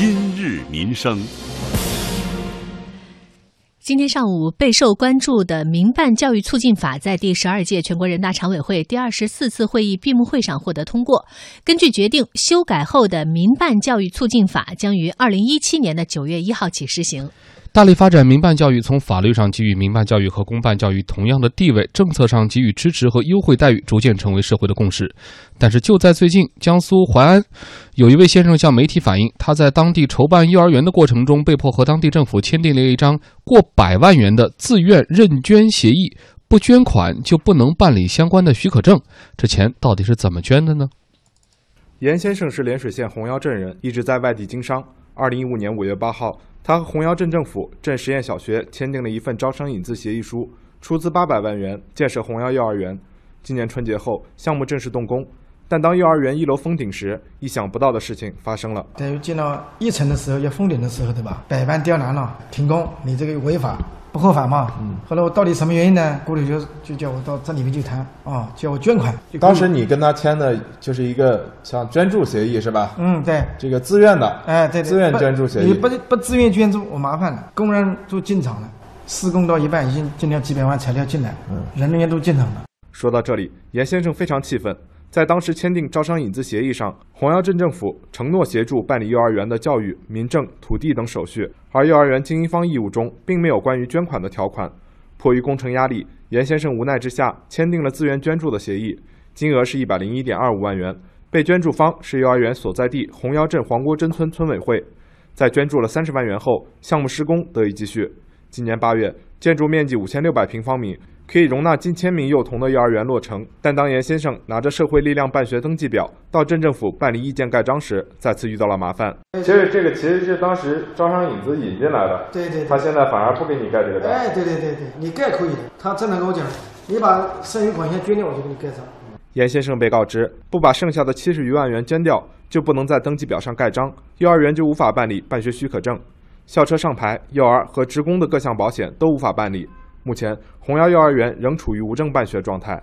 今日民生。今天上午备受关注的《民办教育促进法》在第十二届全国人大常委会第二十四次会议闭幕会上获得通过。根据决定，修改后的《民办教育促进法》将于二零一七年的九月一号起施行。大力发展民办教育，从法律上给予民办教育和公办教育同样的地位，政策上给予支持和优惠待遇，逐渐成为社会的共识。但是就在最近，江苏淮安有一位先生向媒体反映，他在当地筹办幼儿园的过程中，被迫和当地政府签订了一张过百万元的自愿认捐协议，不捐款就不能办理相关的许可证。这钱到底是怎么捐的呢？严先生是涟水县红腰镇人，一直在外地经商。二零一五年五月八号。他和洪窑镇政府镇实验小学签订了一份招商引资协议书，出资八百万元建设洪窑幼儿园。今年春节后，项目正式动工。但当幼儿园一楼封顶时，意想不到的事情发生了。等于建到一层的时候要封顶的时候，对吧？百般刁难了，停工，你这个违法不合法嘛？嗯。后来我到底什么原因呢？过里就就叫我到这里面去谈啊，叫我捐款。当时你跟他签的就是一个像捐助协议是吧？嗯，对。这个自愿的。哎，对。自愿捐助协议。你不不自愿捐助，我麻烦了。工人都进场了，施工到一半已经进了几百万材料进来，嗯，人员都进场了。说到这里，严先生非常气愤。在当时签订招商引资协议上，红腰镇政府承诺协助办理幼儿园的教育、民政、土地等手续，而幼儿园经营方义务中并没有关于捐款的条款。迫于工程压力，严先生无奈之下签订了自愿捐助的协议，金额是一百零一点二五万元。被捐助方是幼儿园所在地红腰镇黄郭镇村村委会。在捐助了三十万元后，项目施工得以继续。今年八月，建筑面积五千六百平方米。可以容纳近千名幼童的幼儿园落成，但当严先生拿着社会力量办学登记表到镇政府办理意见盖章时，再次遇到了麻烦。其实这个其实是当时招商引资引进来的，对对。他现在反而不给你盖这个章。哎，对对对对，你盖可以的。他真的跟我讲，你把剩余款项捐掉，我就给你盖章。严先生被告知，不把剩下的七十余万元捐掉，就不能在登记表上盖章，幼儿园就无法办理办学许可证，校车上牌、幼儿和职工的各项保险都无法办理。目前，红腰幼儿园仍处于无证办学状态。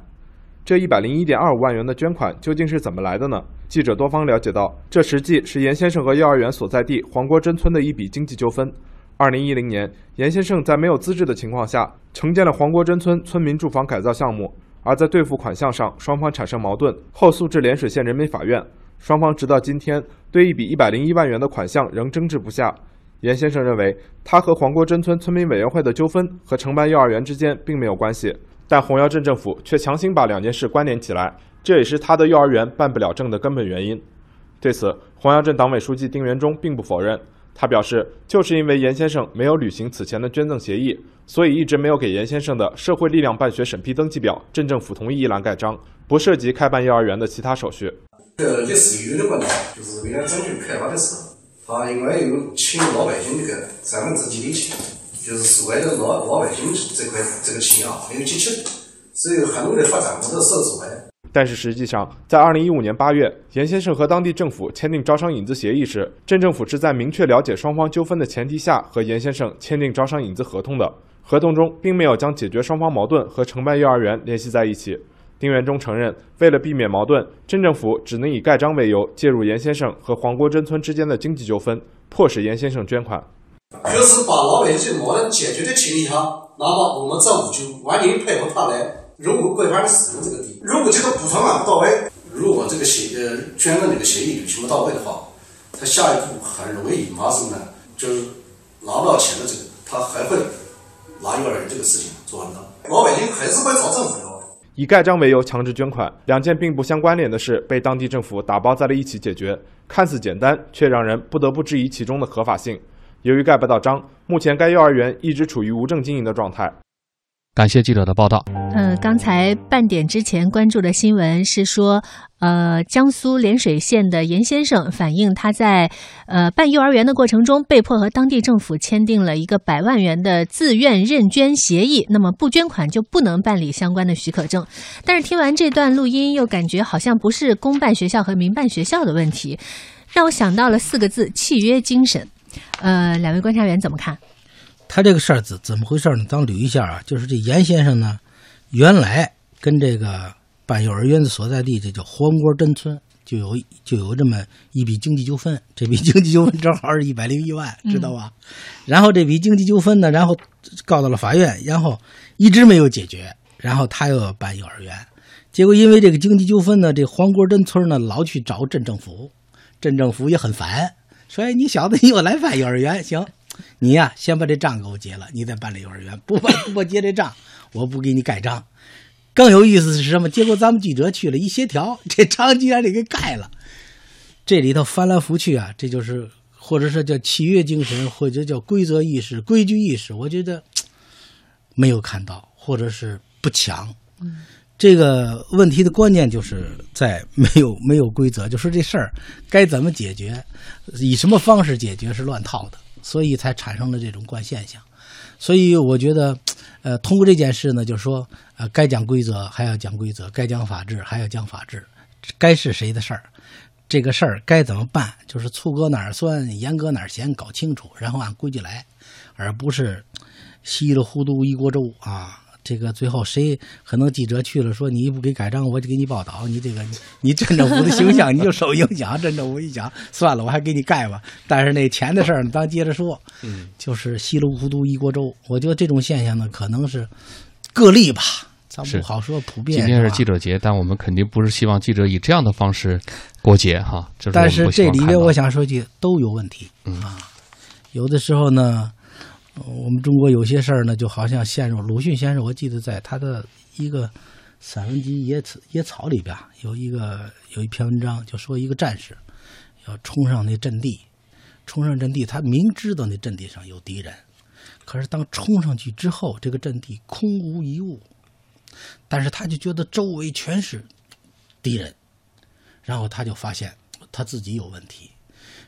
这一百零一点二五万元的捐款究竟是怎么来的呢？记者多方了解到，这实际是严先生和幼儿园所在地黄国珍村的一笔经济纠纷。二零一零年，严先生在没有资质的情况下，承建了黄国珍村村民住房改造项目，而在兑付款项上，双方产生矛盾，后诉至涟水县人民法院。双方直到今天，对一笔一百零一万元的款项仍争执不下。严先生认为，他和黄国珍村村民委员会的纠纷和承办幼儿园之间并没有关系，但红腰镇政府却强行把两件事关联起来，这也是他的幼儿园办不了证的根本原因。对此，红腰镇党委书记丁元忠并不否认，他表示，就是因为严先生没有履行此前的捐赠协议，所以一直没有给严先生的社会力量办学审批登记表镇政府同意一栏盖章，不涉及开办幼儿园的其他手续。呃，也是有的问题，就是为了争取开发的时候。他应该有请老百姓这个三分之几的钱，就是所谓的老老百姓这块这个钱啊没有积起，所以很多的发展我都受阻碍。但是实际上，在二零一五年八月，严先生和当地政府签订招商引资协议时，镇政府是在明确了解双方纠纷的前提下和严先生签订招商引资合同的，合同中并没有将解决双方矛盾和承办幼儿园联系在一起。丁元忠承认，为了避免矛盾，镇政府只能以盖章为由介入严先生和黄国珍村之间的经济纠纷，迫使严先生捐款。就是把老百姓矛盾解决的情况下，那么我们政府就完全配合他来融入规范的使用这个地。如果这个补偿款不到位，如果这个协呃捐赠这个协议履行不到位的话，他下一步很容易引发什么呢？就是拿不到钱的这个，他还会拿幼儿园这个事情做完的，老百姓还是会找政府要。以盖章为由强制捐款，两件并不相关联的事被当地政府打包在了一起解决，看似简单，却让人不得不质疑其中的合法性。由于盖不到章，目前该幼儿园一直处于无证经营的状态。感谢记者的报道。呃，刚才半点之前关注的新闻是说，呃，江苏涟水县的严先生反映他在呃办幼儿园的过程中，被迫和当地政府签订了一个百万元的自愿认捐协议，那么不捐款就不能办理相关的许可证。但是听完这段录音，又感觉好像不是公办学校和民办学校的问题，让我想到了四个字：契约精神。呃，两位观察员怎么看？他这个事儿怎怎么回事呢？咱捋一下啊，就是这严先生呢，原来跟这个办幼儿园的所在地，这叫黄锅镇村，就有就有这么一笔经济纠纷，这笔经济纠纷正好是一百零一万，知道吧？然后这笔经济纠纷呢，然后告到了法院，然后一直没有解决，然后他又要办幼儿园，结果因为这个经济纠纷呢，这黄国镇村呢老去找镇政府，镇政府也很烦，说哎你小子你又来办幼儿园，行，你呀先把这账给我结了，你再办这幼儿园，不办 不结这账，我不给你盖章。更有意思是什么？结果咱们记者去了，一协调，这章居然得给盖了。这里头翻来覆去啊，这就是或者说叫契约精神，或者叫规则意识、规矩意识，我觉得 没有看到，或者是不强。这个问题的关键就是在没有没有规则，就说这事儿该怎么解决，以什么方式解决是乱套的，所以才产生了这种怪现象。所以我觉得，呃，通过这件事呢，就是说，呃，该讲规则还要讲规则，该讲法治还要讲法治，该是谁的事儿，这个事儿该怎么办，就是醋搁哪儿酸，盐搁哪儿咸，搞清楚，然后按规矩来，而不是稀里糊涂一锅粥啊。这个最后谁可能记者去了说你不给盖章，我就给你报道，你这个你镇政府的形象你就受影响，镇政府一想算了，我还给你盖吧。但是那钱的事儿咱接着说，嗯，就是稀里糊涂一锅粥。我觉得这种现象呢，可能是个例吧，咱是不好说普遍。今天是记者节，但我们肯定不是希望记者以这样的方式过节哈。是但是这里面我想说句都有问题、嗯啊。有的时候呢，呃我们中国有些事儿呢，就好像陷入鲁迅先生，我记得在他的一个散文集《野草野草》里边有一个有一篇文章，就说一个战士要冲上那阵地，冲上阵地，他明知道那阵地上有敌人，可是当冲上去之后，这个阵地空无一物，但是他就觉得周围全是敌人，然后他就发现他自己有问题。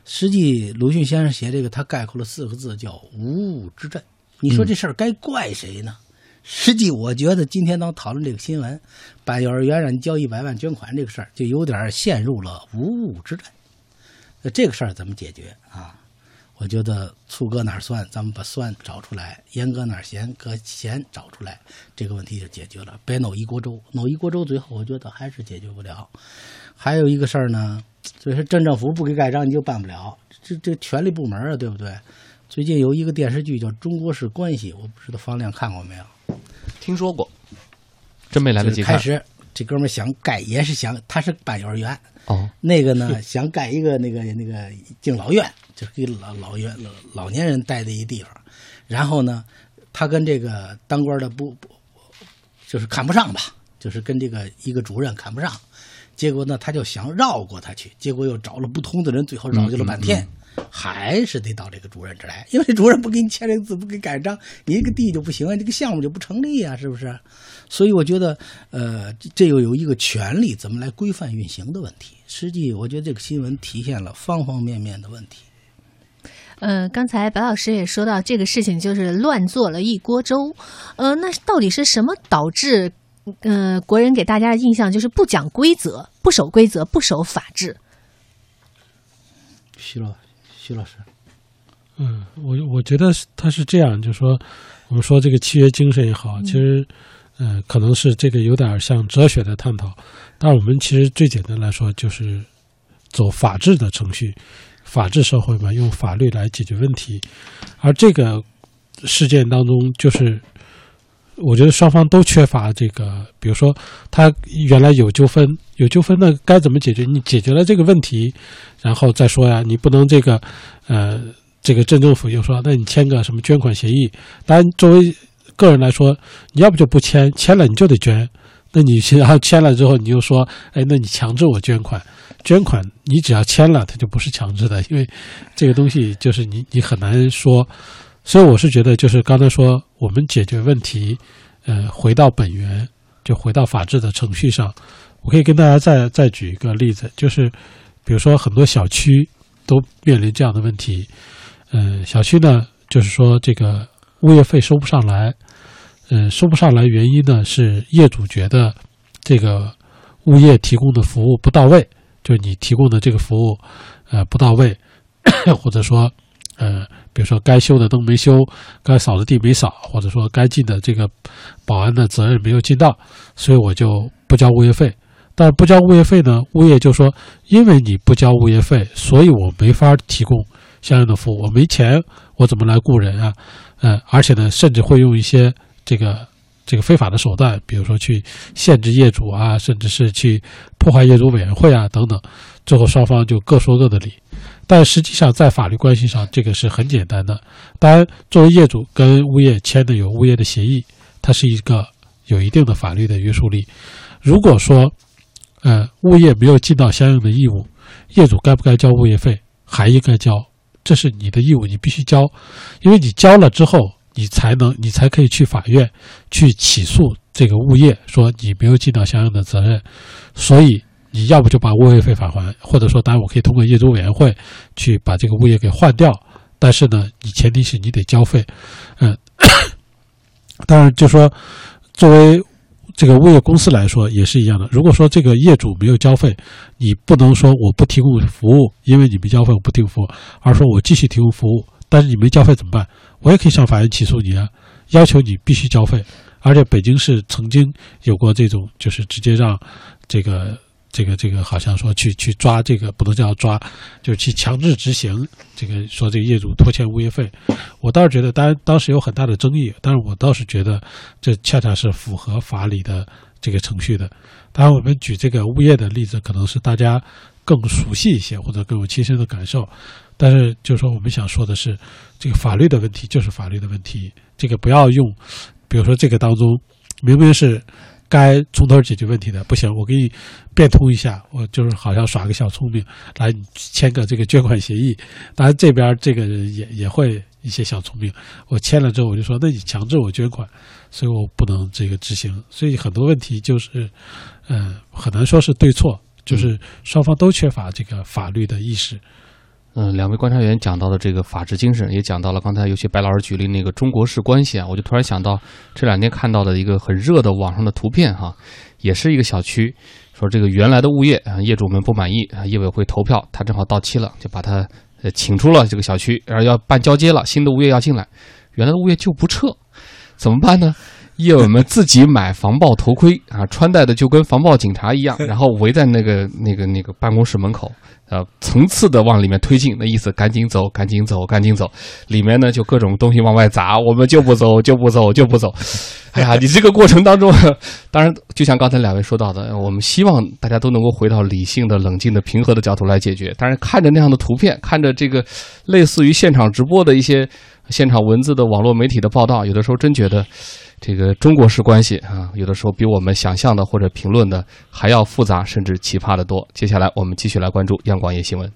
实际鲁迅先生写这个，他概括了四个字，叫“无物之阵”。你说这事儿该怪谁呢？实际我觉得今天当讨论这个新闻，办幼儿园让你交一百万捐款这个事儿，就有点陷入了无物之阵。那这个事儿怎么解决啊？我觉得醋搁哪儿酸，咱们把酸找出来；盐搁哪儿咸，搁咸找出来，这个问题就解决了。别弄一锅粥，弄一锅粥，最后我觉得还是解决不了。还有一个事儿呢，就是镇政府不给盖章，你就办不了。这这权力部门啊，对不对？最近有一个电视剧叫《中国式关系》，我不知道方亮看过没有？听说过，真没来得及看开始这哥们想盖，也是想他是办幼儿园，哦。那个呢想盖一个那个那个敬老院，就是给老老院老老年人待的一地方。然后呢，他跟这个当官的不不就是看不上吧，就是跟这个一个主任看不上。结果呢，他就想绕过他去，结果又找了不同的人，最后绕去了半天，还是得到这个主任这儿来，因为这主任不给你签这个字，不给盖章，你这个地就不行啊，这个项目就不成立啊，是不是？所以我觉得，呃，这这又有一个权利怎么来规范运行的问题。实际，我觉得这个新闻体现了方方面面的问题。呃，刚才白老师也说到这个事情，就是乱做了一锅粥。呃，那到底是什么导致呃国人给大家的印象就是不讲规则、不守规则、不守法治？徐老徐老师，嗯，我我觉得他是这样，就是说，我们说这个契约精神也好，其实，呃，可能是这个有点像哲学的探讨。但我们其实最简单来说，就是走法治的程序，法治社会嘛，用法律来解决问题。而这个事件当中，就是我觉得双方都缺乏这个，比如说他原来有纠纷，有纠纷那该怎么解决？你解决了这个问题，然后再说呀，你不能这个，呃，这个镇政府又说，那你签个什么捐款协议？当然，作为个人来说，你要不就不签，签了你就得捐。那你然后签了之后，你又说，哎，那你强制我捐款，捐款你只要签了，它就不是强制的，因为这个东西就是你你很难说。所以我是觉得，就是刚才说我们解决问题，呃，回到本源，就回到法治的程序上。我可以跟大家再再举一个例子，就是比如说很多小区都面临这样的问题，嗯、小区呢就是说这个物业费收不上来，嗯、收不上来原因呢是业主觉得这个物业提供的服务不到位，就是你提供的这个服务呃不到位，或者说呃比如说该修的灯没修，该扫的地没扫，或者说该尽的这个保安的责任没有尽到，所以我就不交物业费。但是不交物业费呢，物业就说，因为你不交物业费，所以我没法提供相应的服务，我没钱，我怎么来雇人啊？呃，而且呢，甚至会用一些这个这个非法的手段，比如说去限制业主啊，甚至是去破坏业主委员会啊等等，最后双方就各说各的理。但实际上，在法律关系上，这个是很简单的。当然，作为业主跟物业签的有物业的协议，它是一个有一定的法律的约束力。如果说，呃，物业没有尽到相应的义务，业主该不该交物业费？还应该交，这是你的义务，你必须交，因为你交了之后，你才能，你才可以去法院去起诉这个物业，说你没有尽到相应的责任，所以。你要不就把物业费返还，或者说，当然我可以通过业主委员会去把这个物业给换掉，但是呢，你前提是你得交费，嗯，当然就说作为这个物业公司来说也是一样的。如果说这个业主没有交费，你不能说我不提供服务，因为你没交费我不提供服务，而说我继续提供服务，但是你没交费怎么办？我也可以向法院起诉你啊，要求你必须交费。而且北京市曾经有过这种，就是直接让这个。这个这个好像说去去抓这个不能叫抓，就去强制执行这个说这个业主拖欠物业费，我倒是觉得，当当时有很大的争议，但是我倒是觉得这恰恰是符合法理的这个程序的。当然，我们举这个物业的例子，可能是大家更熟悉一些或者更有亲身的感受，但是就是说我们想说的是，这个法律的问题就是法律的问题，这个不要用，比如说这个当中明明是。该从头解决问题的不行，我给你变通一下，我就是好像耍个小聪明，来签个这个捐款协议。当然这边这个人也也会一些小聪明，我签了之后我就说，那你强制我捐款，所以我不能这个执行。所以很多问题就是，嗯，很难说是对错，就是双方都缺乏这个法律的意识。嗯，两位观察员讲到的这个法治精神，也讲到了刚才尤其白老师举例那个中国式关系啊，我就突然想到这两天看到的一个很热的网上的图片哈，也是一个小区，说这个原来的物业啊，业主们不满意啊，业委会投票，他正好到期了，就把他呃请出了这个小区，然后要办交接了，新的物业要进来，原来的物业就不撤，怎么办呢？业委们自己买防爆头盔啊，穿戴的就跟防爆警察一样，然后围在那个那个那个办公室门口。呃，层次的往里面推进，那意思赶紧走，赶紧走，赶紧走。里面呢就各种东西往外砸，我们就不走，就不走，就不走。哎呀，你这个过程当中，当然就像刚才两位说到的，我们希望大家都能够回到理性的、冷静的、平和的角度来解决。但是看着那样的图片，看着这个类似于现场直播的一些现场文字的网络媒体的报道，有的时候真觉得。这个中国式关系啊，有的时候比我们想象的或者评论的还要复杂，甚至奇葩的多。接下来我们继续来关注央广夜新闻。